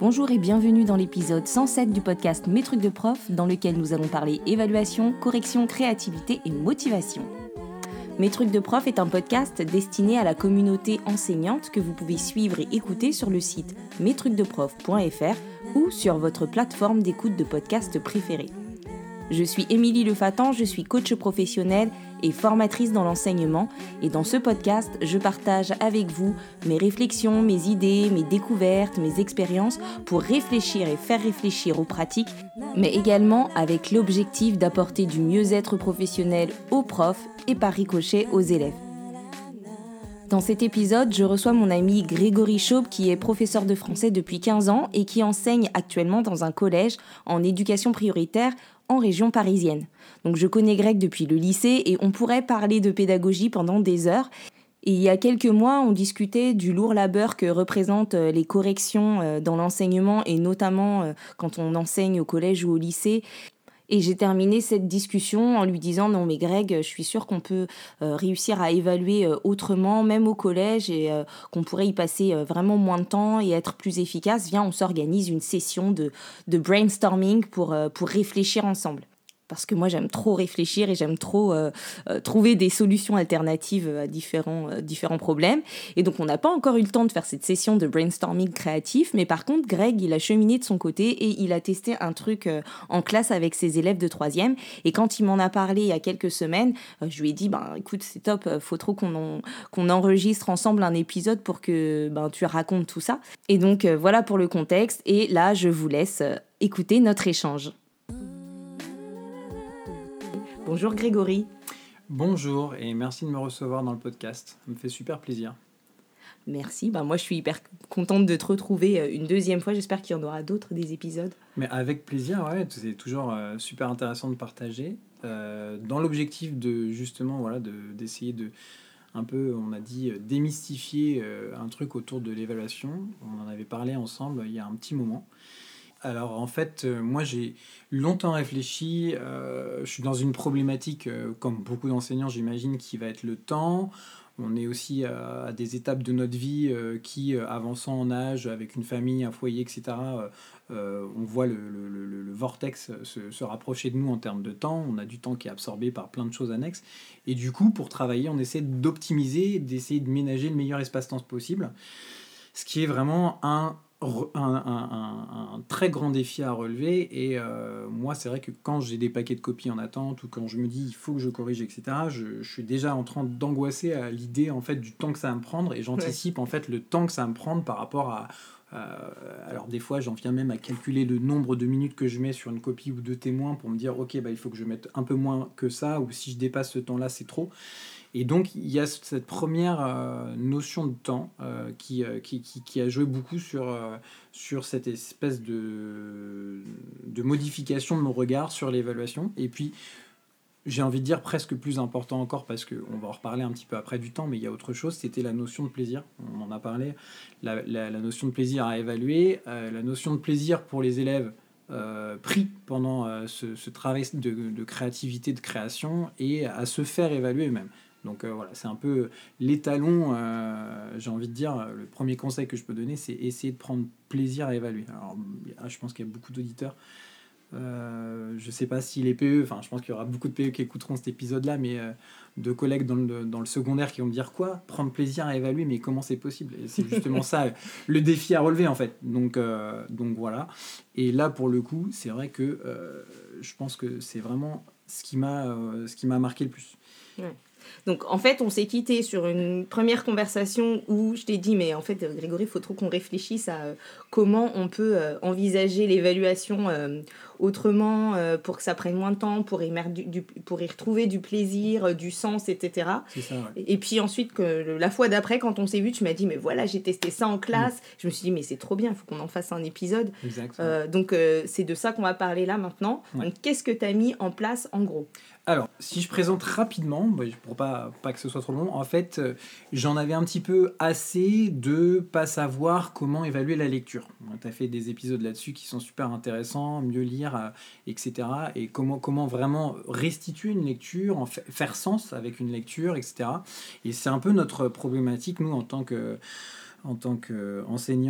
Bonjour et bienvenue dans l'épisode 107 du podcast Mes trucs de prof, dans lequel nous allons parler évaluation, correction, créativité et motivation. Mes trucs de prof est un podcast destiné à la communauté enseignante que vous pouvez suivre et écouter sur le site mestrucsdeprof.fr ou sur votre plateforme d'écoute de podcast préférée. Je suis Émilie Lefatan, je suis coach professionnelle et formatrice dans l'enseignement. Et dans ce podcast, je partage avec vous mes réflexions, mes idées, mes découvertes, mes expériences pour réfléchir et faire réfléchir aux pratiques, mais également avec l'objectif d'apporter du mieux-être professionnel aux profs et par ricochet aux élèves. Dans cet épisode, je reçois mon ami Grégory Chaube qui est professeur de français depuis 15 ans et qui enseigne actuellement dans un collège en éducation prioritaire en région parisienne. Donc je connais Greg depuis le lycée et on pourrait parler de pédagogie pendant des heures. Et il y a quelques mois, on discutait du lourd labeur que représentent euh, les corrections euh, dans l'enseignement et notamment euh, quand on enseigne au collège ou au lycée. Et j'ai terminé cette discussion en lui disant non mais Greg, je suis sûre qu'on peut réussir à évaluer autrement, même au collège, et qu'on pourrait y passer vraiment moins de temps et être plus efficace. Viens, on s'organise une session de, brainstorming pour réfléchir ensemble parce que moi j'aime trop réfléchir et j'aime trop euh, euh, trouver des solutions alternatives à différents, euh, différents problèmes. Et donc on n'a pas encore eu le temps de faire cette session de brainstorming créatif, mais par contre Greg il a cheminé de son côté et il a testé un truc en classe avec ses élèves de troisième. Et quand il m'en a parlé il y a quelques semaines, je lui ai dit ben écoute c'est top, faut trop qu'on qu'on enregistre ensemble un épisode pour que ben tu racontes tout ça. Et donc voilà pour le contexte. Et là je vous laisse écouter notre échange. Bonjour Grégory. Bonjour et merci de me recevoir dans le podcast. Ça me fait super plaisir. Merci. Ben moi, je suis hyper contente de te retrouver euh, une deuxième fois. J'espère qu'il y en aura d'autres des épisodes. Mais avec plaisir, ouais. C'est toujours euh, super intéressant de partager. Euh, dans l'objectif de justement, voilà, d'essayer de, un peu, on a dit, démystifier un truc autour de l'évaluation. On en avait parlé ensemble il y a un petit moment. Alors en fait, euh, moi j'ai longtemps réfléchi, euh, je suis dans une problématique, euh, comme beaucoup d'enseignants j'imagine, qui va être le temps. On est aussi à des étapes de notre vie qui, avançant en âge, avec une famille, un foyer, etc., on voit le, vortex se, se, rapprocher de nous en termes de temps. On a du temps qui est absorbé par plein de choses annexes. Et du coup, pour travailler, on essaie d'optimiser, d'essayer de ménager le meilleur espace-temps possible. Ce qui est vraiment un un, très grand défi à relever. Et euh, moi, c'est vrai que quand j'ai des paquets de copies en attente ou quand je me dis il faut que je corrige, etc., je, suis déjà en train d'angoisser à l'idée en fait du temps que ça va me prendre et j'anticipe en fait le temps que ça va me prendre par rapport à. Alors des fois, j'en viens même à calculer le nombre de minutes que je mets sur une copie ou deux témoins pour me dire ok, bah, il faut que je mette un peu moins que ça ou si je dépasse ce temps-là, c'est trop. Et donc, il y a cette première euh, notion de temps euh, euh, qui, qui, qui, a joué beaucoup sur, sur cette espèce de, de modification de mon regard sur l'évaluation. Et puis, j'ai envie de dire presque plus important encore parce qu'on va en reparler un petit peu après du temps, mais il y a autre chose, c'était la notion de plaisir. On en a parlé, la, notion de plaisir à évaluer, la notion de plaisir pour les élèves pris pendant ce, ce, travail de, de, créativité, de création et à se faire évaluer eux-mêmes. Donc euh, voilà, c'est un peu l'étalon, euh, j'ai envie de dire, le premier conseil que je peux donner, c'est essayer de prendre plaisir à évaluer. Alors, je pense qu'il y a beaucoup d'auditeurs. Euh, je ne sais pas si les PE, enfin je pense qu'il y aura beaucoup de PE qui écouteront cet épisode-là, mais de collègues dans le, dans le, secondaire qui vont me dire quoi? Prendre plaisir à évaluer, mais comment c'est possible? Et c'est justement ça le défi à relever en fait. Donc, donc voilà. Et là pour le coup, c'est vrai que je pense que c'est vraiment ce qui m'a marqué le plus. Donc en fait, on s'est quitté sur une première conversation où je t'ai dit, mais en fait, Grégory, il faut trop qu'on réfléchisse à euh, comment on peut euh, envisager l'évaluation euh, autrement pour que ça prenne moins de temps, pour y, du, pour y retrouver du plaisir, du sens, etc. Et puis ensuite, que, la fois d'après, quand on s'est vu, tu m'as dit, mais voilà, j'ai testé ça en classe. Mm. Je me suis dit, mais c'est trop bien, il faut qu'on en fasse un épisode. donc c'est de ça qu'on va parler là maintenant. Qu'est-ce que tu as mis en place en gros? Alors, si je présente rapidement, bah, pour pas, pas que ce soit trop long, en fait, euh, j'en avais un petit peu assez de pas savoir comment évaluer la lecture. Tu as fait des épisodes là-dessus qui sont super intéressants, mieux lire, euh, etc. Et comment, vraiment restituer une lecture, faire sens avec une lecture, etc. Et c'est un peu notre problématique, nous, en tant que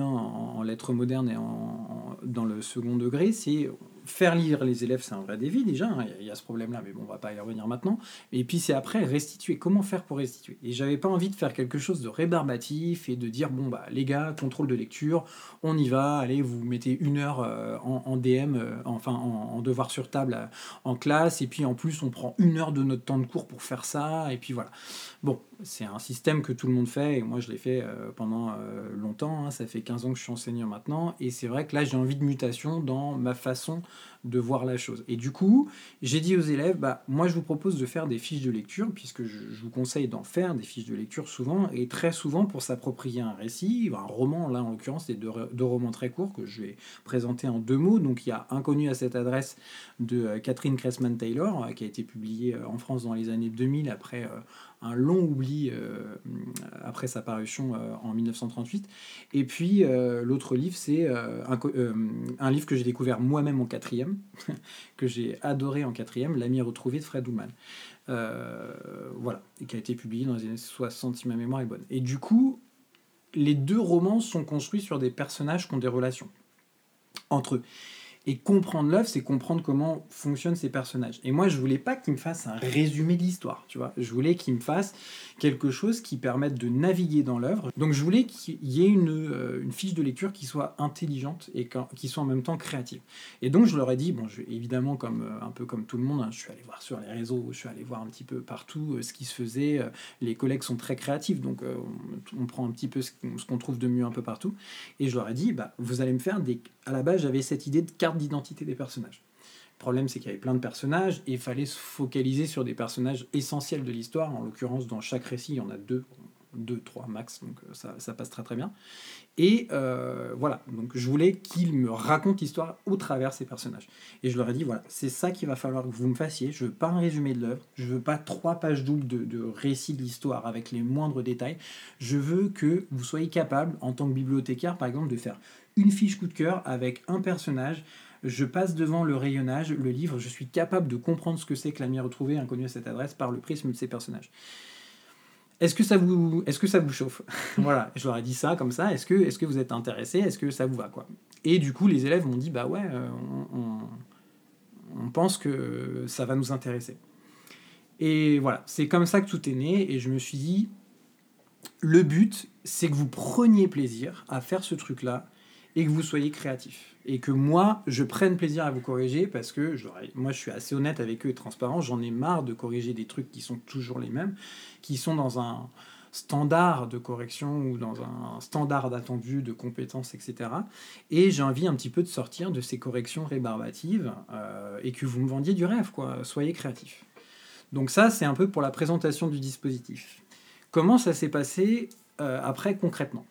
en, lettres modernes et en, dans le second degré, c'est faire lire les élèves, c'est un vrai défi déjà, hein, il y, a ce problème-là, mais bon, on va pas y revenir maintenant. Et puis c'est après restituer, comment faire pour restituer? Et j'avais pas envie de faire quelque chose de rébarbatif et de dire, bon, bah les gars, contrôle de lecture, on y va, allez, vous mettez une heure euh, en, DM, euh, enfin en, devoir sur table euh, en classe, et puis en plus on prend une heure de notre temps de cours pour faire ça, et puis voilà. Bon, c'est un système que tout le monde fait, et moi je l'ai fait pendant longtemps, hein, ça fait 15 ans que je suis enseignant maintenant, et c'est vrai que là j'ai envie de mutation dans ma façon de voir la chose. Et du coup, j'ai dit aux élèves, bah, moi je vous propose de faire des fiches de lecture, puisque je, vous conseille d'en faire des fiches de lecture souvent, et très souvent pour s'approprier un récit, un roman, là en l'occurrence, c'est deux, romans très courts que je vais présenter en deux mots. Donc il y a Inconnu à cette adresse de euh, Catherine Cressman-Taylor, euh, qui a été publié euh, en France dans les années 2000 après un long oubli euh, après sa parution euh, en 1938. Et puis euh, l'autre livre, c'est un, livre que j'ai découvert moi-même en quatrième, que j'ai adoré en quatrième, L'ami retrouvé de Fred Ullman. voilà, et qui a été publié dans les années 60 si ma mémoire est bonne. Et du coup, les deux romans sont construits sur des personnages qui ont des relations entre eux. Et comprendre l'œuvre, c'est comprendre comment fonctionnent ces personnages. Et moi, je voulais pas qu'il me fasse un résumé de l'histoire, tu vois. Je voulais qu'il me fasse quelque chose qui permette de naviguer dans l'œuvre. Donc, je voulais qu'il y ait une, euh, fiche de lecture qui soit intelligente et qui soit en même temps créative. Et donc, je leur ai dit, bon, évidemment, comme euh, un peu comme tout le monde, hein, je suis allé voir sur les réseaux, je suis allé voir un petit peu partout euh, ce qui se faisait. les collègues sont très créatifs, donc on, prend un petit peu ce, qu'on trouve de mieux un peu partout. Et je leur ai dit, bah, vous allez me faire des. À la base, j'avais cette idée de carte d'identité des personnages. Le problème, c'est qu'il y avait plein de personnages et il fallait se focaliser sur des personnages essentiels de l'histoire. En l'occurrence, dans chaque récit, il y en a deux, deux, trois max, donc euh, ça, passe très très bien. Et euh, voilà, donc je voulais qu'il me raconte l'histoire au travers ces personnages. Et je leur ai dit, voilà, c'est ça qu'il va falloir que vous me fassiez. Je veux pas un résumé de l'œuvre, je veux pas trois pages doubles de, de récit de l'histoire avec les moindres détails. Je veux que vous soyez capable, en tant que bibliothécaire par exemple, de faire une fiche coup de cœur avec un personnage, je passe devant le rayonnage, le livre, je suis capable de comprendre ce que c'est que l'ami retrouvé, inconnu à cette adresse, par le prisme de ces personnages. Est-ce que ça vous, est-ce que ça vous chauffe? Voilà, je leur ai dit ça comme ça. Est-ce que, est-ce que vous êtes intéressé Est-ce que ça vous va quoi? Et du coup, les élèves m'ont dit bah ouais, euh, on, on, pense que ça va nous intéresser. Et voilà, c'est comme ça que tout est né. Et je me suis dit, le but, c'est que vous preniez plaisir à faire ce truc-là et que vous soyez créatif. Et que moi, je prenne plaisir à vous corriger parce que moi, je suis assez honnête avec eux et transparent. J'en ai marre de corriger des trucs qui sont toujours les mêmes, qui sont dans un standard de correction ou dans un standard d'attendu de compétences, etc. Et j'ai envie un petit peu de sortir de ces corrections rébarbatives euh, et que vous me vendiez du rêve, quoi. Soyez créatif. Donc ça, c'est un peu pour la présentation du dispositif. Comment ça s'est passé euh, après concrètement?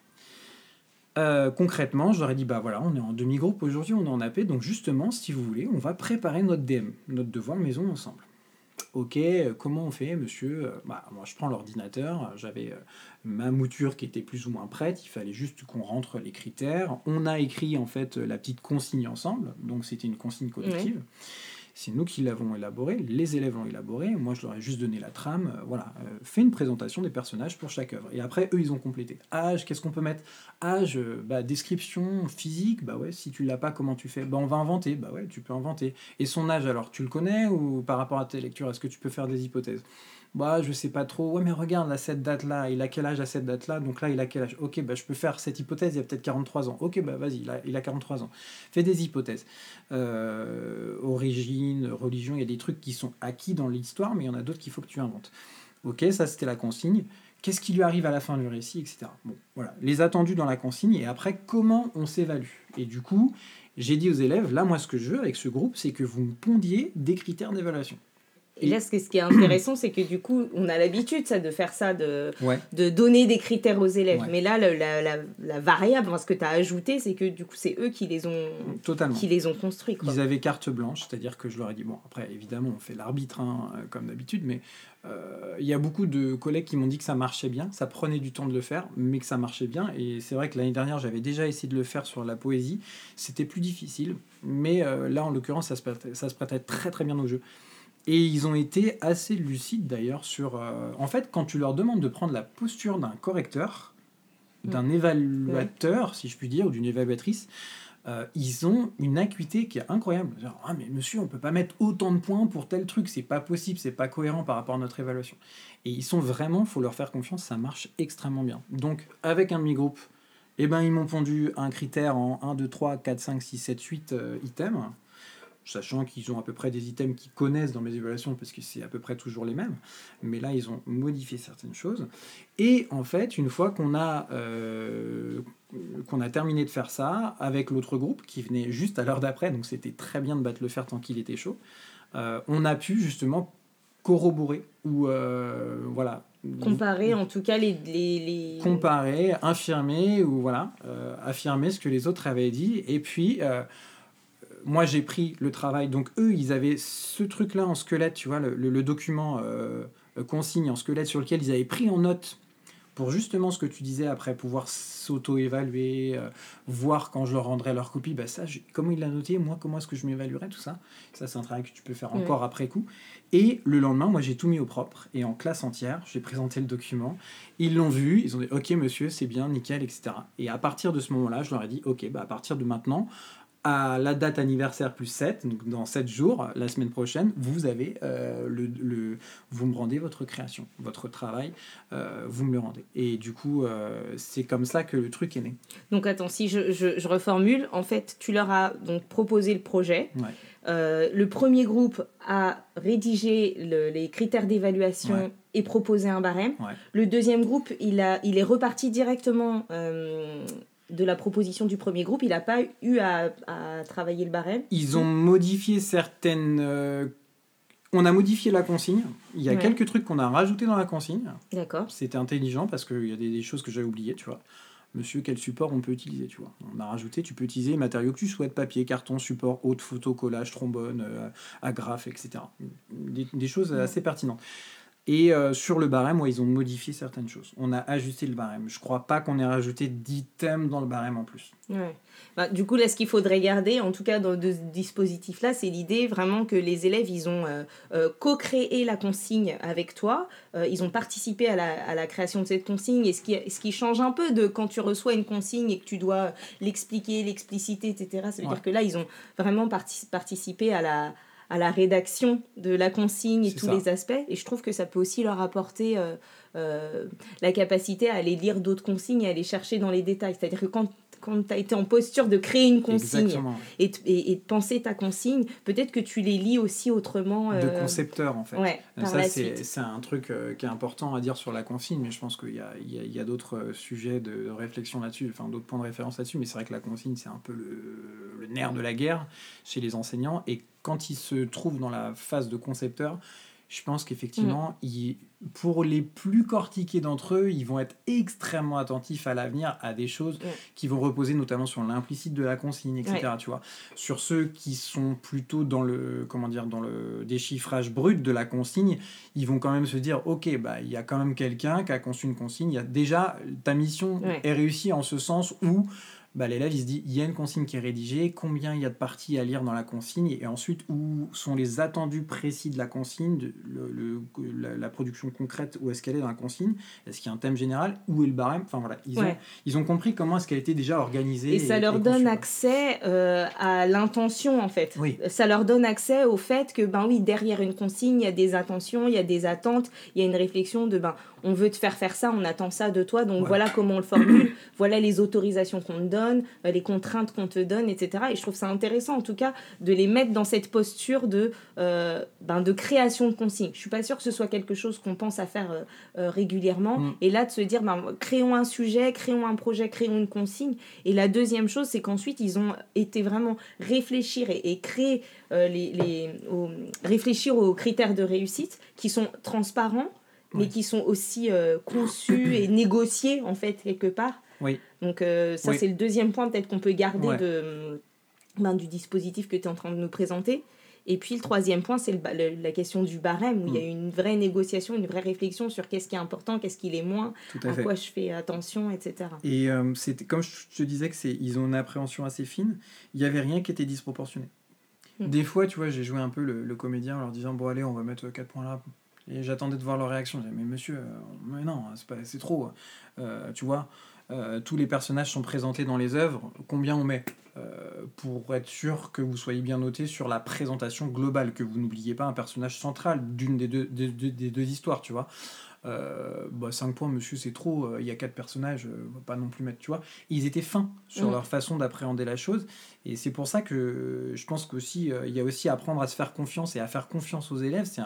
Euh, concrètement, je leur ai dit bah voilà, on est en demi-groupe aujourd'hui, on est en AP, donc justement, si vous voulez, on va préparer notre DM, notre devoir maison ensemble. Ok, euh, comment on fait, monsieur euh, bah, Moi, je prends l'ordinateur, j'avais ma mouture qui était plus ou moins prête, il fallait juste qu'on rentre les critères. On a écrit en fait la petite consigne ensemble, donc c'était une consigne collective. C'est nous qui l'avons élaboré, les élèves l'ont élaboré, moi je leur ai juste donné la trame, euh, voilà, euh, fait une présentation des personnages pour chaque œuvre. Et après, eux, ils ont complété. Âge, qu'est-ce qu'on peut mettre? Âge, euh, bah, description physique, bah ouais, si tu l'as pas, comment tu fais? Bah on va inventer, bah ouais, tu peux inventer. Et son âge, alors, tu le connais ou par rapport à tes lectures, est-ce que tu peux faire des hypothèses? Bah je sais pas trop, ouais mais regarde, à cette date-là, il a quel âge à cette date-là, donc là il a quel âge? Ok, bah je peux faire cette hypothèse, il a peut-être 43 ans. Ok, bah vas-y, il a, il a 43 ans. Fais des hypothèses. Euh, origine, religion, il y a des trucs qui sont acquis dans l'histoire, mais il y en a d'autres qu'il faut que tu inventes. Ok, ça c'était la consigne. Qu'est-ce qui lui arrive à la fin du récit, etc. Bon, voilà, les attendus dans la consigne, et après, comment on s'évalue? Et du coup, j'ai dit aux élèves, là, moi, ce que je veux avec ce groupe, c'est que vous me pondiez des critères d'évaluation. Et là, ce, qui est intéressant, c'est que du coup, on a l'habitude ça, de faire ça, de, de donner des critères aux élèves. Mais là, la, la, la, variable, ce que tu as ajouté, c'est que du coup, c'est eux qui les ont, Totalement. Qui les ont construits. Quoi. Ils avaient carte blanche, c'est-à-dire que je leur ai dit, bon, après, évidemment, on fait l'arbitre, hein, comme d'habitude, mais euh, il y a beaucoup de collègues qui m'ont dit que ça marchait bien, ça prenait du temps de le faire, mais que ça marchait bien. Et c'est vrai que l'année dernière, j'avais déjà essayé de le faire sur la poésie. C'était plus difficile, mais euh, là, en l'occurrence, ça se, prêtait, ça se prêtait très très bien au jeu. Et ils ont été assez lucides d'ailleurs sur... Euh, en fait, quand tu leur demandes de prendre la posture d'un correcteur, d'un mm. évaluateur, si je puis dire, ou d'une évaluatrice, euh, ils ont une acuité qui est incroyable. Genre, ah mais monsieur, on peut pas mettre autant de points pour tel truc, c'est pas possible, c'est pas cohérent par rapport à notre évaluation. Et ils sont vraiment, faut leur faire confiance, ça marche extrêmement bien. Donc avec un demi-groupe, eh ben, ils m'ont pondu un critère en 1, 2, 3, 4, 5, 6, 7, 8 items sachant qu'ils ont à peu près des items qu'ils connaissent dans mes évaluations parce que c'est à peu près toujours les mêmes. Mais là, ils ont modifié certaines choses. Et en fait, une fois qu'on a, euh, qu'on a terminé de faire ça, avec l'autre groupe qui venait juste à l'heure d'après, donc c'était très bien de battre le fer tant qu'il était chaud, euh, on a pu justement corroborer ou euh, voilà comparer en tout cas les, les, les... comparer infirmer ou voilà affirmer ce que les autres avaient dit et puis moi j'ai pris le travail, donc eux ils avaient ce truc-là en squelette, tu vois, le, document euh, consigne en squelette sur lequel ils avaient pris en note pour justement ce que tu disais après pouvoir s'auto-évaluer, euh, voir quand je leur rendrai leur copie, bah ça, comment il l'a noté, moi comment est-ce que je m'évaluerais, tout ça. Ça c'est un travail que tu peux faire encore après coup. Et le lendemain, moi j'ai tout mis au propre et en classe entière, j'ai présenté le document. Ils l'ont vu, ils ont dit ok monsieur c'est bien, nickel, etc. Et à partir de ce moment-là, je leur ai dit ok bah à partir de maintenant, à la date anniversaire plus 7, donc dans 7 jours, la semaine prochaine, vous avez euh, le, vous me rendez votre création, votre travail, euh, vous me le rendez. Et du coup, euh, c'est comme ça que le truc est né. Donc attends, si je, je, reformule, en fait, tu leur as donc proposé le projet. le premier groupe a rédigé les critères d'évaluation et proposé un barème. Le deuxième groupe, il, a, il est reparti directement de la proposition du premier groupe, il n'a pas eu à, travailler le barème. Ils ont modifié certaines. Euh, on a modifié la consigne. Il y a quelques trucs qu'on a rajoutés dans la consigne. D'accord. C'était intelligent parce qu'il y a des, choses que j'avais oubliées, tu vois. Monsieur, quel support on peut utiliser, tu vois. On a rajouté, tu peux utiliser les matériaux que tu souhaites, papier, carton, support, haute photo, collage, trombone, euh, agrafe, etc. Des, des choses assez pertinentes. Et euh, sur le barème, ils ont modifié certaines choses. On a ajusté le barème. Je crois pas qu'on ait rajouté d'items dans le barème en plus. Ouais. Bah, du coup, là, ce qu'il faudrait garder, en tout cas dans ce dispositif-là, c'est l'idée vraiment que les élèves, ils ont euh, euh, co-créé la consigne avec toi. ils ont participé à la, à la, création de cette consigne. Et ce qui, ce qui change un peu de quand tu reçois une consigne et que tu dois l'expliquer, l'expliciter, etc. Ça veut dire que là, ils ont vraiment participé à la à la rédaction de la consigne et tous les aspects. Et je trouve que ça peut aussi leur apporter euh, euh, la capacité à aller lire d'autres consignes et à aller chercher dans les détails. C'est-à-dire que quand quand tu as été en posture de créer une consigne et, et, de penser ta consigne, peut-être que tu les lis aussi autrement. De euh, concepteur, en fait. Ouais, ça, c'est un truc euh, qui est important à dire sur la consigne, mais je pense qu'il y a, y a, d'autres euh, sujets de réflexion là-dessus, enfin d'autres points de référence là-dessus, mais c'est vrai que la consigne, c'est un peu le, le nerf de la guerre chez les enseignants, et quand ils se trouvent dans la phase de concepteur, je pense qu'effectivement, mm. pour les plus cortiqués d'entre eux, ils vont être extrêmement attentifs à l'avenir, à des choses mm. qui vont reposer notamment sur l'implicite de la consigne, etc. Tu vois. Sur ceux qui sont plutôt dans le, comment dire, dans le déchiffrage brut de la consigne, ils vont quand même se dire, ok, bah, il y a quand même quelqu'un qui a conçu une consigne. Y a déjà ta mission est réussie en ce sens où bah, l'élève il se dit il y a une consigne qui est rédigée, combien il y a de parties à lire dans la consigne, et ensuite où sont les attendus précis de la consigne, le, la, production concrète, où est-ce qu'elle est dans la consigne, est-ce qu'il y a un thème général, où est le barème, enfin voilà, ils, ont, ils ont compris comment est-ce qu'elle était déjà organisée. Et, ça leur donne accès euh, à l'intention en fait. Oui. Ça leur donne accès au fait que ben oui, derrière une consigne, il y a des attentions, il y a des attentes, il y a une réflexion de ben on veut te faire faire ça, on attend ça de toi, donc voilà comment on le formule, voilà les autorisations qu'on te donne, euh, les contraintes qu'on te donne, etc. Et je trouve ça intéressant en tout cas de les mettre dans cette posture de, euh, ben, de création de consignes. Je suis pas sûre que ce soit quelque chose qu'on pense à faire euh, régulièrement. Mm. Et là, de se dire, ben, créons un sujet, créons un projet, créons une consigne. Et la deuxième chose, c'est qu'ensuite, ils ont été vraiment réfléchir et, créer les, les réfléchir aux critères de réussite qui sont transparents mais qui sont aussi euh, conçus et négociés, en fait, quelque part. Oui. Donc, euh, ça, c'est le deuxième point, peut-être, qu'on peut garder de, ben, du dispositif que tu es en train de nous présenter. Et puis, le troisième point, c'est la question du barème, où il y a mm. une vraie négociation, une vraie réflexion sur qu'est-ce qui est important, qu'est-ce qui est moins, à, quoi je fais attention, etc. Et euh, c'était comme je te disais que c'est ils ont une appréhension assez fine, il n'y avait rien qui était disproportionné. Mm. Des fois, tu vois, j'ai joué un peu le, le, comédien en leur disant Bon, allez, on va mettre 4 points là, et j'attendais de voir leur réaction. mais monsieur, euh, mais non, c'est trop. Euh, tu vois, euh, tous les personnages sont présentés dans les œuvres. Combien on met pour être sûr que vous soyez bien noté sur la présentation globale, que vous n'oubliez pas un personnage central d'une des deux, des, des deux histoires, tu vois. Euh, bah 5 points, monsieur, c'est trop, euh, il y a 4 personnages, euh, va pas non plus mettre, tu vois. Ils étaient fins sur mm. leur façon d'appréhender la chose, et c'est pour ça que je pense qu'aussi, il y a aussi à apprendre à se faire confiance et à faire confiance aux élèves. C'est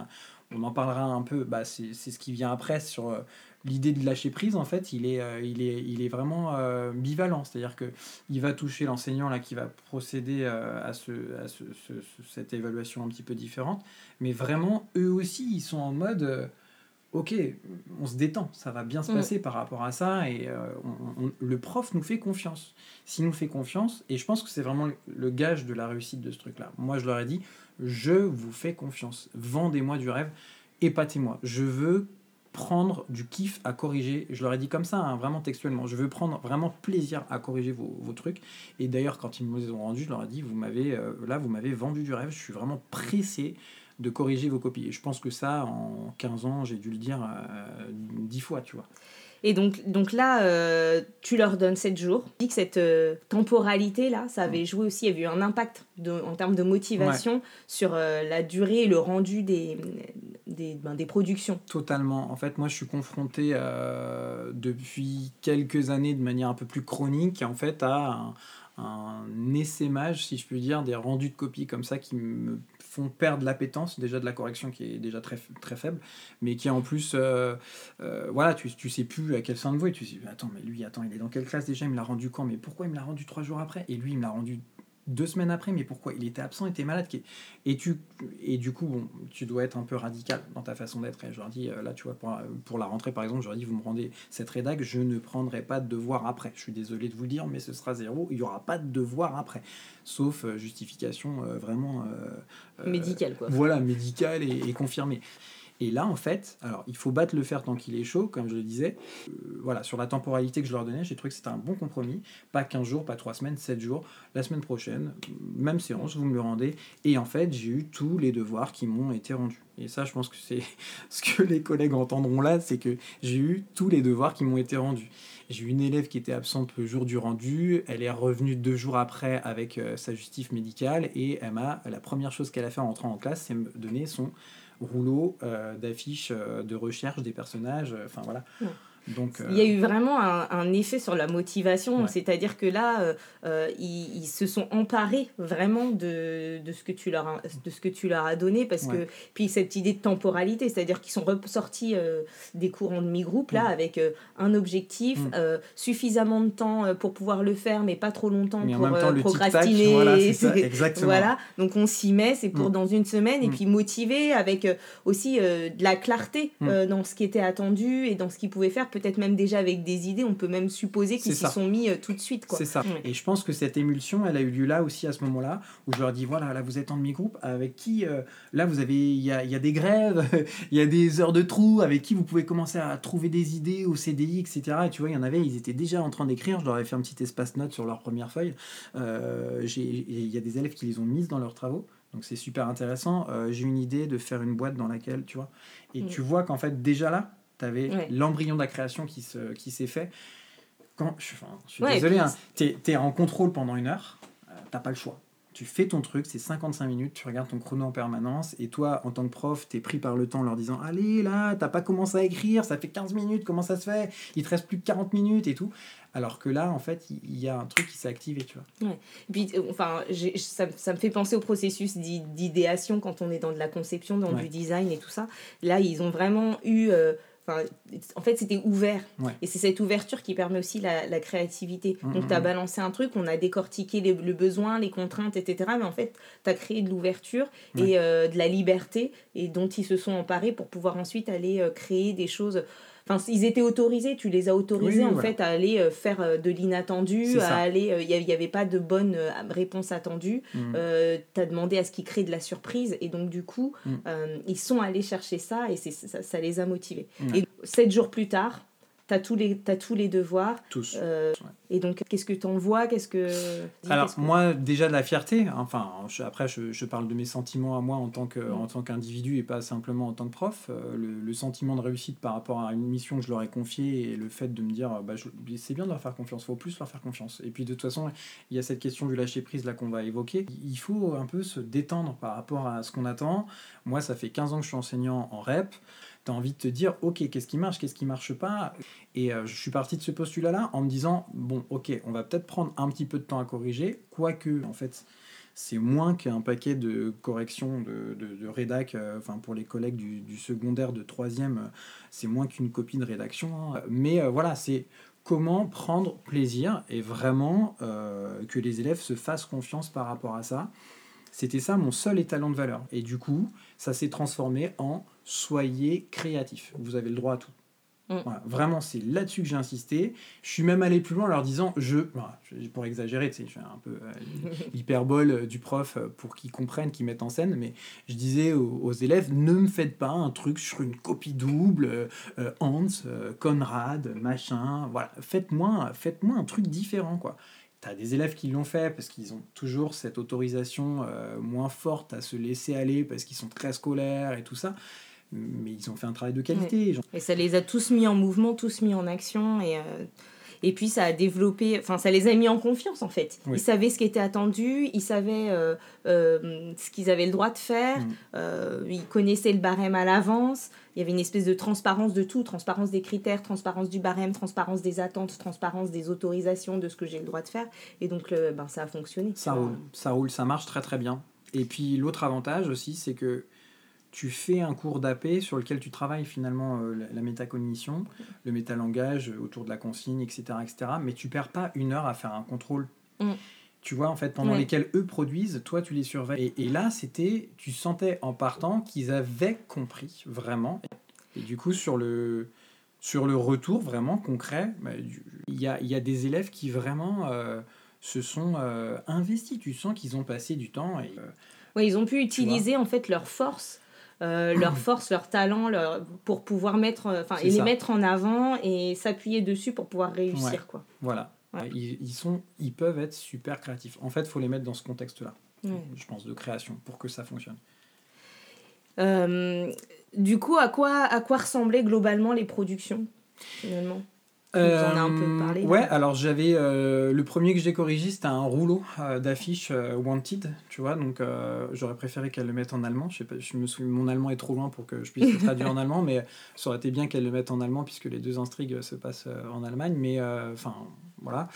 on en parlera un peu, bah, c'est ce qui vient après sur l'idée de lâcher prise en fait il est il est il est vraiment bivalent c'est à dire que il va toucher l'enseignant là qui va procéder à, ce, à ce, cette évaluation un petit peu différente mais vraiment eux aussi ils sont en mode ok, on se détend, ça va bien se passer par rapport à ça, et euh, le prof nous fait confiance. S'il nous fait confiance, et je pense que c'est vraiment le gage de la réussite de ce truc-là. Moi, je leur ai dit, je vous fais confiance, vendez-moi du rêve, épatez-moi. Je veux prendre du kiff à corriger. Je leur ai dit comme ça, hein, vraiment textuellement. Je veux prendre vraiment plaisir à corriger vos, trucs. Et d'ailleurs, quand ils me les ont rendus, je leur ai dit, vous m'avez euh, là, vous m'avez vendu du rêve. Je suis vraiment pressé de corriger vos copies. Et je pense que ça, en 15 ans, j'ai dû le dire euh, dix 10 fois, tu vois. Et donc, donc là, euh, tu leur donnes 7 jours. Tu dis que cette euh, temporalité-là, ça avait joué aussi, il y a eu un impact en termes de motivation sur la durée et le rendu des, des, ben, des, productions. Totalement. En fait, moi, je suis confronté depuis quelques années de manière un peu plus chronique, en fait, à un, un essaimage, si je puis dire, des rendus de copies comme ça qui me font perdre l'appétence déjà de la correction qui est déjà très, très faible, mais qui en plus, euh, euh, voilà, tu, sais plus à quel sein de voix, tu sais, attends, mais lui, attends, il est dans quelle classe déjà, il me l'a rendu quand, mais pourquoi il me l'a rendu trois jours après? Et lui, il me l'a rendu deux semaines après, mais pourquoi Il était absent, il était malade. Et, tu, et du coup, bon, tu dois être un peu radical dans ta façon d'être. Et je leur dis, euh, là, tu vois, pour, pour, la rentrée, par exemple, je leur dis, vous me rendez cette rédac, je ne prendrai pas de devoir après. Je suis désolé de vous le dire, mais ce sera zéro. Il n'y aura pas de devoir après. Sauf euh, justification euh, vraiment... médicale, quoi. Voilà, médicale et, et confirmée. Et là, en fait, alors il faut battre le fer tant qu'il est chaud, comme je le disais. Euh, voilà, sur la temporalité que je leur donnais, j'ai trouvé que c'était un bon compromis. Pas 15 jours, pas 3 semaines, 7 jours. La semaine prochaine, même séance, vous me le rendez. Et en fait, j'ai eu tous les devoirs qui m'ont été rendus. Et ça, je pense que c'est ce que les collègues entendront là, c'est que j'ai eu tous les devoirs qui m'ont été rendus. J'ai eu une élève qui était absente le jour du rendu, elle est revenue deux jours après avec euh, sa justif médicale et elle la première chose qu'elle a fait en entrant en classe, c'est me donner son rouleau euh, d'affiches euh, de recherche des personnages. Euh, enfin voilà. Donc, Il y a eu vraiment un, effet sur la motivation, c'est-à-dire que là, ils, se sont emparés vraiment de, de, ce que tu leur, de ce que tu leur as donné, parce que, puis cette idée de temporalité, c'est-à-dire qu'ils sont ressortis des cours en demi-groupe, là, avec un objectif, mm. suffisamment de temps pour pouvoir le faire, mais pas trop longtemps pour procrastiner. Voilà, exactement. Voilà, donc on s'y met, c'est pour mm. dans une semaine, et mm. puis motivé avec aussi de la clarté dans ce qui était attendu et dans ce qu'ils pouvaient faire peut-être même déjà avec des idées, on peut même supposer qu'ils s'y sont mis euh, tout de suite. C'est ça. Et je pense que cette émulsion, elle a eu lieu là aussi à ce moment-là, où je leur dis voilà, là vous êtes en demi-groupe, avec qui, euh, là vous avez, il y a, y a, des grèves, il y a des heures de trou, avec qui vous pouvez commencer à trouver des idées au CDI, etc. Et tu vois, il y en avait, ils étaient déjà en train d'écrire, je leur ai fait un petit espace note sur leur première feuille. Euh, il y a des élèves qui les ont mises dans leurs travaux. Donc c'est super intéressant. j'ai une idée de faire une boîte dans laquelle, tu vois. Et mm. tu vois qu'en fait, déjà là, tu avais l'embryon de la création qui s'est qui fait. Quand, je, suis désolé, hein, tu es, en contrôle pendant une heure, euh, t'as pas le choix. Tu fais ton truc, c'est 55 minutes, tu regardes ton chrono en permanence, et toi, en tant que prof, tu es pris par le temps en leur disant Allez, là, t'as pas commencé à écrire, ça fait 15 minutes, comment ça se fait? Il te reste plus que 40 minutes et tout. Alors que là, en fait, il y a un truc qui s'est activé, tu vois. Ouais. puis, euh, enfin, ça, ça, me fait penser au processus d'idéation quand on est dans de la conception, dans du design et tout ça. Là, ils ont vraiment eu. Euh, en fait, c'était ouvert. Et c'est cette ouverture qui permet aussi la, créativité. Mm, Donc, mm, tu as mm. balancé un truc, on a décortiqué le besoin, les contraintes, etc. Mais en fait, tu as créé de l'ouverture et euh, de la liberté et dont ils se sont emparés pour pouvoir ensuite aller euh, créer des choses Enfin, ils étaient autorisés, tu les as autorisés en fait à aller euh, faire euh, de l'inattendu, à aller. Euh, il n'y avait pas de bonne réponse attendue. Mm. tu as demandé à ce qu'ils créent de la surprise et donc du coup, mm. ils sont allés chercher ça et ça, ça, les a motivés. Et sept jours plus tard, tu as, tous les- t'as tous les devoirs. Tous. Euh, Et donc, qu'est-ce que tu en vois Qu'est-ce que. Alors que- moi déjà de la fierté, enfin je- après je, je parle de mes sentiments à moi en tant que Mm. en tant qu'individu et pas simplement en tant que prof. Euh, le, le sentiment de réussite par rapport à une mission que je leur ai confiée et le fait de me dire bah, je- c'est bien de leur faire confiance, faut plus leur faire confiance. Et puis de toute façon il y a cette question du lâcher prise là qu'on va évoquer. Il faut un peu se détendre par rapport à ce qu'on attend. Moi ça fait 15 ans que je suis enseignant en REP. Tu as envie de te dire, ok, qu'est-ce qui marche, qu'est-ce qui marche pas? Et euh, je suis parti de ce postulat-là en me disant, bon, ok, on va peut-être prendre un petit peu de temps à corriger, quoique, en fait, c'est moins qu'un paquet de corrections de, de, rédac, euh, enfin, pour les collègues du, secondaire, de troisième, euh, c'est moins qu'une copie de rédaction. hein. Mais voilà, c'est comment prendre plaisir et vraiment que les élèves se fassent confiance par rapport à ça. C'était ça mon seul étalon de valeur. Et du coup, ça s'est transformé en soyez créatif. Vous avez le droit à tout. Mm. Voilà, vraiment, c'est là-dessus que j'ai insisté. Je suis même allé plus loin en leur disant, je, voilà, pour exagérer, tu sais, je fais un peu euh, l'hyperbole euh, du prof euh, pour qu'ils comprennent, qu'ils mettent en scène, mais je disais aux, aux élèves, ne me faites pas un truc sur une copie double, euh, Hans, euh, Conrad, machin, voilà, faites-moi faites-moi un truc différent, quoi. T'as des élèves qui l'ont fait parce qu'ils ont toujours cette autorisation euh, moins forte à se laisser aller parce qu'ils sont très scolaires et tout ça. Mais ils ont fait un travail de qualité. Et ça les a tous mis en mouvement, tous mis en action. Et, euh, et puis ça a développé, enfin ça les a mis en confiance en fait. Oui. Ils savaient ce qui était attendu, ils savaient euh, euh, ce qu'ils avaient le droit de faire, Mm. euh, ils connaissaient le barème à l'avance. Il y avait une espèce de transparence de tout, transparence des critères, transparence du barème, transparence des attentes, transparence des autorisations de ce que j'ai le droit de faire. Et donc ben, ça a fonctionné. Ça roule, ça roule, ça marche très très bien. Et puis l'autre avantage aussi, c'est que tu fais un cours d'AP sur lequel tu travailles finalement euh, la, métacognition, le métalangage euh, autour de la consigne, etc., etc. Mais tu perds pas une heure à faire un contrôle. Mm. Tu vois, en fait, pendant lesquels eux produisent, toi, tu les surveilles. Et, et là, c'était, tu sentais en partant qu'ils avaient compris vraiment. Et du coup, sur le, sur le retour vraiment concret, bah, il y a, y a des élèves qui vraiment euh, se sont euh, investis. Tu sens qu'ils ont passé du temps. Et, Ouais, ils ont pu utiliser en fait leur force, euh, leur force, leur talent, leur, pour pouvoir mettre, euh, enfin, les mettre en avant et s'appuyer dessus pour pouvoir réussir Ouais. quoi. voilà. Ouais. Ils, ils sont, ils peuvent être super créatifs. En fait, il faut les mettre dans ce contexte-là, Ouais. je pense, de création, pour que ça fonctionne. Euh, du coup, à quoi, à quoi ressemblaient globalement les productions finalement? Nous en as un peu Euh, parlé, Ouais, alors j'avais le le premier que j'ai corrigé, c'était un rouleau euh, d'affiches euh, Wanted, tu vois. Donc euh, j'aurais préféré qu'elle le mette en allemand. Je sais pas, je me souviens, mon allemand est trop loin pour que je puisse le traduire en allemand, mais ça aurait été bien qu'elle le mette en allemand puisque les deux instrigues se passent euh, en Allemagne. Mais euh, enfin, voilà.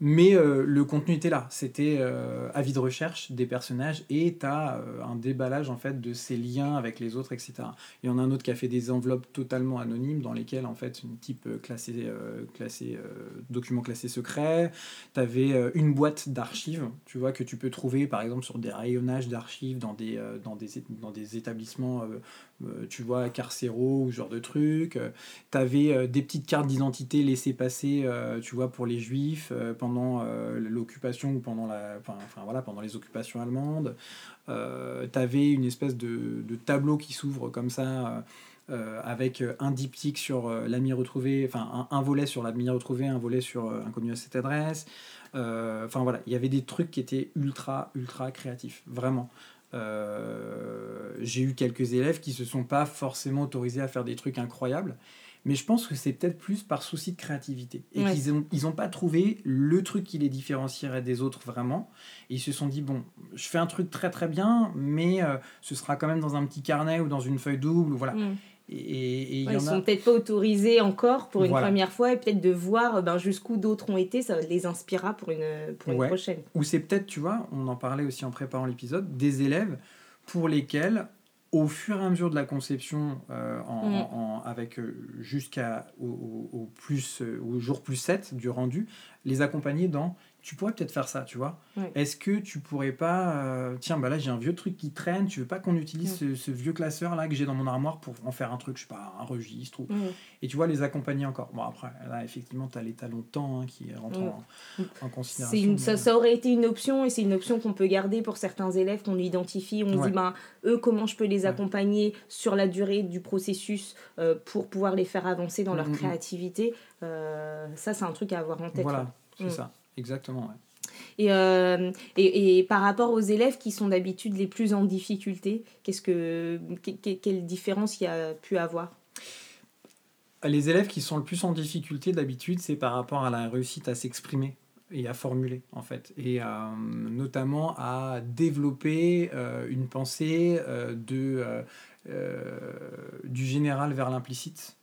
Mais euh, le contenu était là. C'était euh, avis de recherche des personnages et tu as un déballage en fait de ces liens avec les autres, etc. Il y en a un autre qui a fait des enveloppes totalement anonymes dans lesquelles en fait une type euh, classé, euh, classé euh, document classé secret. Tu avais une boîte d'archives, tu vois, que tu peux trouver par exemple sur des rayonnages d'archives dans des, euh, dans, des, dans des établissements, euh, euh, tu vois, carcéraux ou ce genre de trucs. tu avais des petites cartes d'identité laissées passer, euh, tu vois, pour les juifs euh, pendant euh, l'occupation ou pendant, la, enfin, voilà, pendant les occupations allemandes. Euh, tu avais une espèce de, tableau qui s'ouvre comme ça. euh, euh, avec un diptyque sur l'ami retrouvé, enfin un, un volet sur l'ami retrouvé, un volet sur inconnu à cette adresse. Enfin voilà, il y avait des trucs qui étaient ultra, ultra créatifs, vraiment. J'ai eu quelques élèves qui se sont pas forcément autorisés à faire des trucs incroyables, mais je pense que c'est peut-être plus par souci de créativité et Ouais. qu'ils ont ils ont pas trouvé le truc qui les différencierait des autres vraiment. Et ils se sont dit bon, je fais un truc très très bien, mais euh, ce sera quand même dans un petit carnet ou dans une feuille double, ou voilà. Mm. Et- Et et il Ouais, y ils en sont a. peut-être pas autorisés encore pour une Voilà. première fois et peut-être de voir euh, ben, jusqu'où d'autres ont été, ça les inspirera pour une, pour une prochaine. Ou c'est peut-être, tu vois, on en parlait aussi en préparant l'épisode, des élèves pour lesquels, au fur et à mesure de la conception, euh, en, en- en- avec jusqu'à au, au- au plus, au jour plus 7 du rendu, les accompagner dans tu pourrais peut-être faire ça, tu vois. Est-ce que tu pourrais pas, euh, tiens, bah là j'ai un vieux truc qui traîne, tu veux pas qu'on utilise Ouais. ce, ce vieux classeur là que j'ai dans mon armoire pour en faire un truc, je sais pas, un registre ou... Ouais. Et tu vois, les accompagner encore. Bon, après, là, effectivement, tu as l'étalon de temps hein, qui rentre Ouais. en, en considération. C'est une, mais- ça, ça aurait été une option et c'est une option qu'on peut garder pour certains élèves qu'on identifie. On Ouais. dit, ben, eux, comment je peux les Ouais. accompagner sur la durée du processus euh, pour pouvoir les faire avancer dans leur Mm, mm, mm. créativité? Euh, ça, c'est un truc à avoir en tête. Voilà, c'est Mm. ça, exactement. ouais. Et, euh, et, et par rapport aux élèves qui sont d'habitude les plus en difficulté, qu'est-ce que, que- que- quelle différence il y a pu avoir? Les élèves qui sont le plus en difficulté d'habitude, c'est par rapport à la réussite à s'exprimer et à formuler, en fait. Et euh, notamment à développer euh, une pensée euh, de, euh, euh, du général vers l'implicite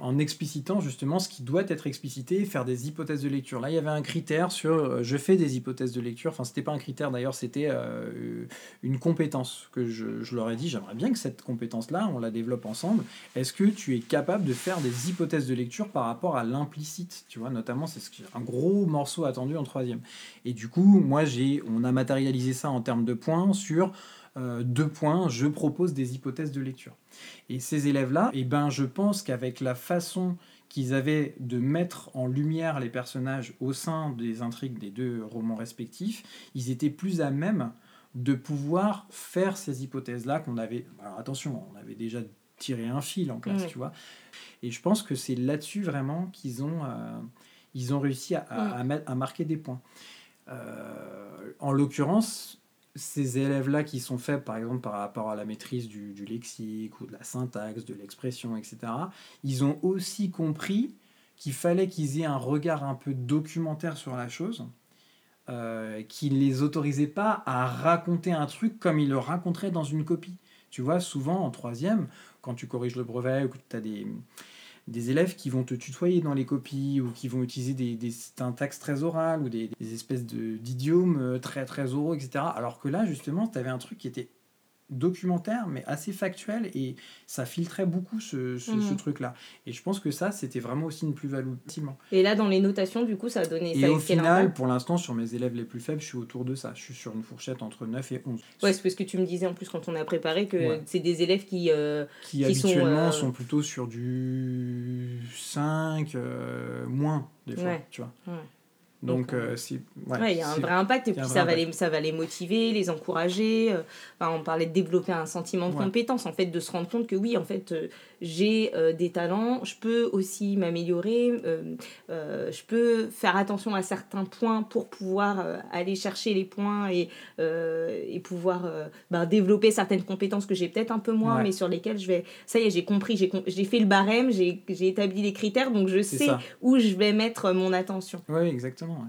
en explicitant justement ce qui doit être explicité, faire des hypothèses de lecture. Là, il y avait un critère sur euh, je fais des hypothèses de lecture. Enfin, c'était pas un critère d'ailleurs, c'était euh, une compétence que je, leur ai dit. J'aimerais bien que cette compétence-là, on la développe ensemble. Est-ce que tu es capable de faire des hypothèses de lecture par rapport à l'implicite Tu vois, notamment, c'est un gros morceau attendu en troisième. Et du coup, moi, j'ai, on a matérialisé ça en termes de points sur euh, deux points. Je propose des hypothèses de lecture. Et ces élèves-là, eh ben, je pense qu'avec la façon qu'ils avaient de mettre en lumière les personnages au sein des intrigues des deux romans respectifs, ils étaient plus à même de pouvoir faire ces hypothèses-là qu'on avait. Alors attention, on avait déjà tiré un fil en classe, Ouais. tu vois. Et je pense que c'est là-dessus vraiment qu'ils ont, euh, ils ont réussi à, à marquer des points. Euh, en l'occurrence, ces élèves-là qui sont faits, par exemple, par rapport à la maîtrise du, lexique ou de la syntaxe, de l'expression, etc., ils ont aussi compris qu'il fallait qu'ils aient un regard un peu documentaire sur la chose, euh, qui ne les autorisait pas à raconter un truc comme ils le raconteraient dans une copie. Tu vois, souvent en troisième, quand tu corriges le brevet ou que tu as des, des élèves qui vont te tutoyer dans les copies ou qui vont utiliser des, des syntaxes très orales ou des, espèces d'idiomes euh, très, très oraux, etc. Alors que là, justement, tu avais un truc qui était documentaire mais assez factuel et ça filtrait beaucoup ce, ce, Mhm. ce truc-là. Et je pense que ça, c'était vraiment aussi une plus-value. Et là, dans les notations, du coup, ça a donné. ça Et a au final, pour l'instant, sur mes élèves les plus faibles, je suis autour de ça. Je suis sur une fourchette entre 9 et 11. Ouais, c'est parce que tu me disais en plus quand on a préparé que Ouais. c'est des élèves qui. euh, qui, qui sont, habituellement euh, sont, plutôt sur du 5, euh, moins, des fois, Ouais. tu vois. Ouais. Donc, euh, ouais, Ouais, il y a un vrai impact et puis ça va, les, ça va les motiver, les encourager. euh, enfin, on parlait de développer un sentiment de Ouais. compétence, en fait, de se rendre compte que oui, en fait, euh, j'ai euh, des talents, je peux aussi m'améliorer, euh, euh, je peux faire attention à certains points pour pouvoir aller chercher les points et, et pouvoir ben, développer certaines compétences que j'ai peut-être un peu moins, Ouais. mais sur lesquelles je vais. Ça y est, j'ai compris, j'ai j'ai fait le barème, j'ai j'ai établi les critères, donc je C'est sais ça. où je vais mettre mon attention. Ouais, exactement. ouais.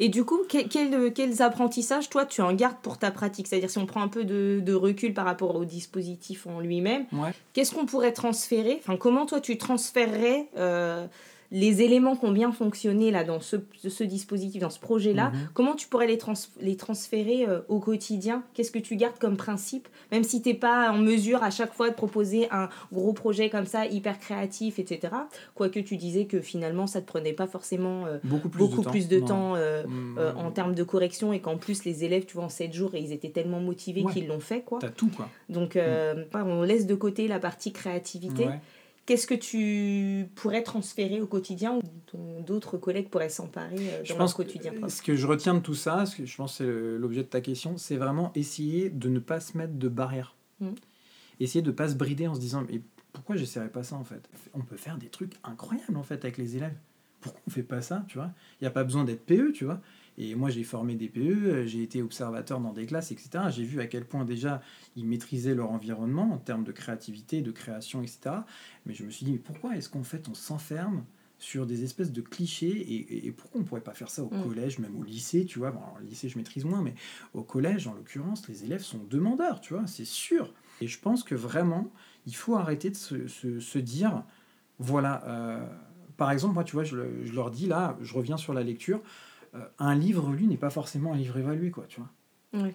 Et du coup, que- quel- quels apprentissages, toi, tu en gardes pour ta pratique? C'est-à-dire, si on prend un peu de, de recul par rapport au dispositif en lui-même, Ouais. qu'est-ce qu'on pourrait transférer? Enfin, comment toi, tu transférerais euh, les éléments qui ont bien fonctionné là, dans ce, ce dispositif, dans ce projet-là Mhm. Comment tu pourrais les, trans- les transférer euh, au quotidien? Qu'est-ce que tu gardes comme principe? Même si tu n'es pas en mesure à chaque fois de proposer un gros projet comme ça, hyper créatif, etc. Quoique tu disais que finalement, ça ne te prenait pas forcément... euh, Beaucoup plus beaucoup de temps. de euh, Mm, euh, en termes de correction et qu'en plus les élèves tu vois en 7 jours et ils étaient tellement motivés Ouais. qu'ils l'ont fait quoi T'as tout, quoi. donc on laisse de côté la partie créativité Ouais. Qu'est-ce que tu pourrais transférer au quotidien ou dont d'autres collègues pourraient s'emparer euh, Je dans pense leur quotidien que ce que je retiens de tout ça, ce que je pense que c'est l'objet de ta question, c'est vraiment essayer de ne pas se mettre de barrière. Mm. Essayer de pas se brider en se disant mais pourquoi j'essaierais pas ça en fait? On peut faire des trucs incroyables en fait avec les élèves. Pourquoi on fait pas ça, tu vois? Il n'y a pas besoin d'être PE, tu vois? Et moi j'ai formé des PE, j'ai été observateur dans des classes, etc. J'ai vu à quel point déjà ils maîtrisaient leur environnement en termes de créativité, de création, etc. Mais je me suis dit mais pourquoi est-ce qu'en fait on s'enferme sur des espèces de clichés et, et- et pourquoi on pourrait pas faire ça au Mm. collège, même au lycée, tu vois? Bon, alors, au lycée je maîtrise moins, mais au collège en l'occurrence les élèves sont demandeurs, tu vois, c'est sûr. Et je pense que vraiment il faut arrêter de se, se- se dire voilà, euh, par exemple moi tu vois je, le- je leur dis là, je reviens sur la lecture, un livre lu n'est pas forcément un livre évalué quoi, tu vois. Ouais.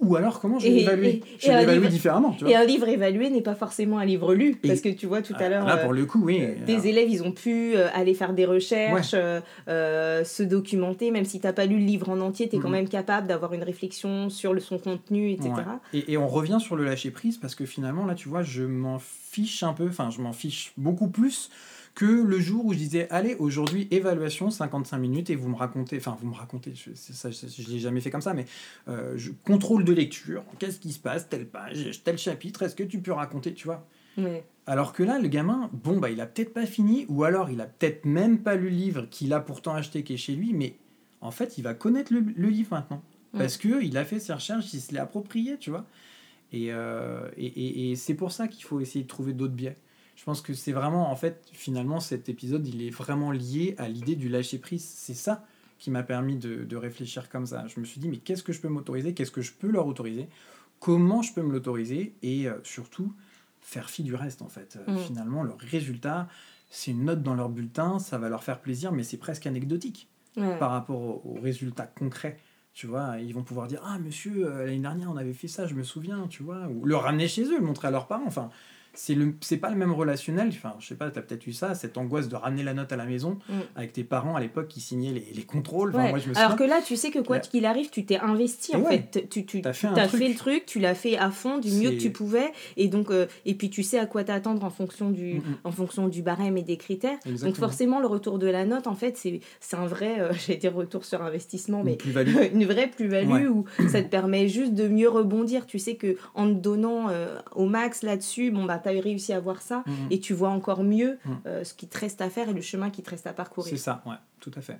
Ou alors, comment je Et- vais l'évaluer et- Je et vais un l'évaluer livre- différemment, tu Et vois. un livre évalué n'est pas forcément un livre lu. Et- parce que tu vois, tout à l'heure, Là, euh, pour le coup, oui. des Alors, élèves, ils ont pu euh, aller faire des recherches, euh, euh, se documenter, même si tu n'as pas lu le livre en entier, tu es quand Mhm. même capable d'avoir une réflexion sur le, son contenu, etc. Ouais. Et, et on revient sur le lâcher prise parce que finalement, là, tu vois, je m'en fiche un peu, enfin, je m'en fiche beaucoup plus que le jour où je disais, allez, aujourd'hui, évaluation, 55 minutes, et vous me racontez, enfin, vous me racontez, je, ça, je, je l'ai jamais fait comme ça, mais euh, je, contrôle de lecture, qu'est-ce qui se passe, telle page, tel chapitre, est-ce que tu peux raconter, tu vois? Alors que là, le gamin, bon, bah, il a peut-être pas fini, ou alors il a peut-être même pas lu le livre qu'il a pourtant acheté qui est chez lui, mais en fait, il va connaître le, le livre maintenant. Parce que il a fait ses recherches, il se l'est approprié, tu vois? Et, euh, et, et- et c'est pour ça qu'il faut essayer de trouver d'autres biais. Je pense que c'est vraiment, en fait, finalement, cet épisode, il est vraiment lié à l'idée du lâcher-prise. C'est ça qui m'a permis de, de réfléchir comme ça. Je me suis dit, mais qu'est-ce que je peux m'autoriser? Qu'est-ce que je peux leur autoriser? Comment je peux me l'autoriser? Et euh, surtout, faire fi du reste, en fait. Euh, Mm. Finalement, leur résultat, c'est une note dans leur bulletin, ça va leur faire plaisir, mais c'est presque anecdotique Ouais. par rapport aux, aux résultats concrets. Tu vois, ils vont pouvoir dire Ah, monsieur, euh, l'année dernière, on avait fait ça, je me souviens, tu vois, ou le ramener chez eux, le montrer à leurs parents. Enfin, c'est le c'est pas le même relationnel. Enfin, je sais pas, tu as peut-être eu ça, cette angoisse de ramener la note à la maison Mm. avec tes parents à l'époque qui signaient les, les contrôles. Enfin, moi, je me Alors que là, tu sais que quoi qu'il arrive, tu t'es investi en fait. Tu, tu T'as fait as fait le truc, tu l'as fait à fond, du mieux que tu pouvais, et donc euh, et puis tu sais à quoi t'attendre en fonction du Mm, mm. en fonction du barème et des critères. Donc forcément, le retour de la note, en fait, c'est c'est un vrai, euh, j'ai été retour sur investissement, Une mais une vraie plus-value Ouais. où ça te permet juste de mieux rebondir. Tu sais que en te donnant euh, au max là-dessus, bon bah t'as réussi à voir ça mm. et tu vois encore mieux Mm. euh, ce qui te reste à faire et le chemin qui te reste à parcourir. C'est ça, ouais, tout à fait.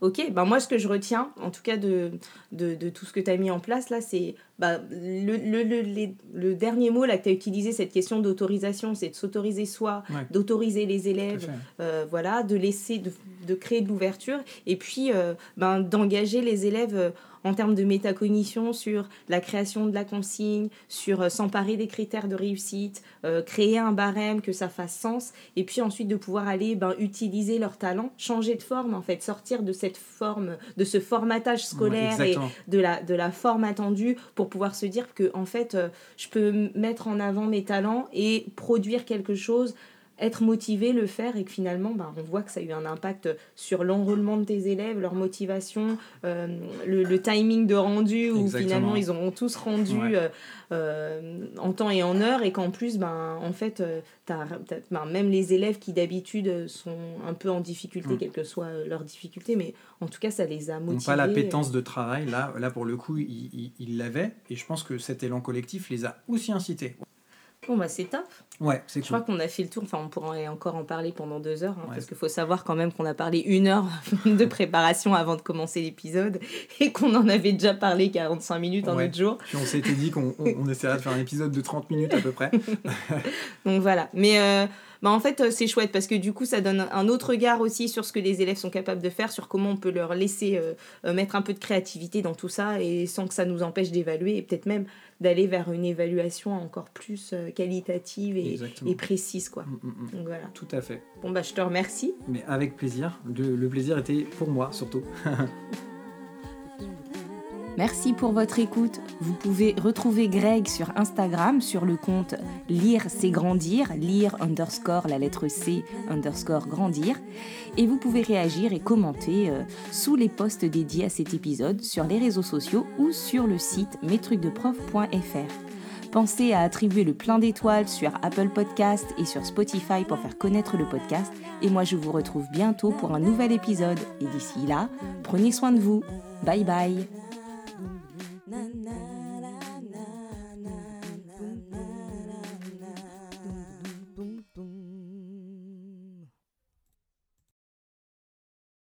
Ok, ben moi ce que je retiens, en tout cas de, de, de tout ce que tu as mis en place là, c'est bah, le, le, le, les- le dernier mot là que tu as utilisé, cette question d'autorisation, c'est de s'autoriser soi, Ouais. d'autoriser les élèves, euh, voilà, de laisser, de, de créer de l'ouverture et puis euh, ben, d'engager les élèves en termes de métacognition sur la création de la consigne, sur euh, s'emparer des critères de réussite, euh, créer un barème, que ça fasse sens, et puis ensuite de pouvoir aller ben, utiliser leur talent, changer de forme en fait, sortir de cette forme, de ce formatage scolaire Ouais, et de la, de la forme attendue pour pouvoir se dire que en fait euh, je peux mettre en avant mes talents et produire quelque chose être motivé, le faire et que finalement ben, on voit que ça a eu un impact sur l'enrôlement de tes élèves, leur motivation, euh, le, le timing de rendu où Exactement. finalement ils auront tous rendu Ouais. euh, euh, en temps et en heure et qu'en plus ben, en fait ben, même les élèves qui d'habitude sont un peu en difficulté, Mm. quelle que soit leur difficulté, mais en tout cas ça les a n'ont motivés. pas l'appétence de travail. Là, là pour le coup, ils l'avaient. Et je pense que cet élan collectif les a aussi incités. Bon bah c'est top. Ouais, c'est Je cool. crois qu'on a fait le tour, enfin on pourrait encore en parler pendant deux heures, hein, Ouais. parce qu'il faut savoir quand même qu'on a parlé une heure de préparation avant de commencer l'épisode et qu'on en avait déjà parlé 45 minutes un Ouais. autre jour. Puis on s'était dit qu'on on, on essaierait de faire un épisode de 30 minutes à peu près. Donc voilà. Mais euh, bah, en fait, euh, c'est chouette parce que du coup, ça donne un autre regard aussi sur ce que les élèves sont capables de faire, sur comment on peut leur laisser euh, euh, mettre un peu de créativité dans tout ça et sans que ça nous empêche d'évaluer et peut-être même d'aller vers une évaluation encore plus qualitative et, précise. Quoi. Mm, mm, mm. Donc voilà. Tout à fait. Bon, bah, je te remercie. Mais avec plaisir. Le plaisir était pour moi surtout. Merci pour votre écoute. Vous pouvez retrouver Greg sur Instagram sur le compte Lire c'est grandir, lire underscore la lettre C underscore grandir. Et vous pouvez réagir et commenter euh, sous les posts dédiés à cet épisode sur les réseaux sociaux ou sur le site mestrucsdeprof.fr. Pensez à attribuer le plein d'étoiles sur Apple Podcast et sur Spotify pour faire connaître le podcast. Et moi, je vous retrouve bientôt pour un nouvel épisode. Et d'ici là, prenez soin de vous. Bye bye. なな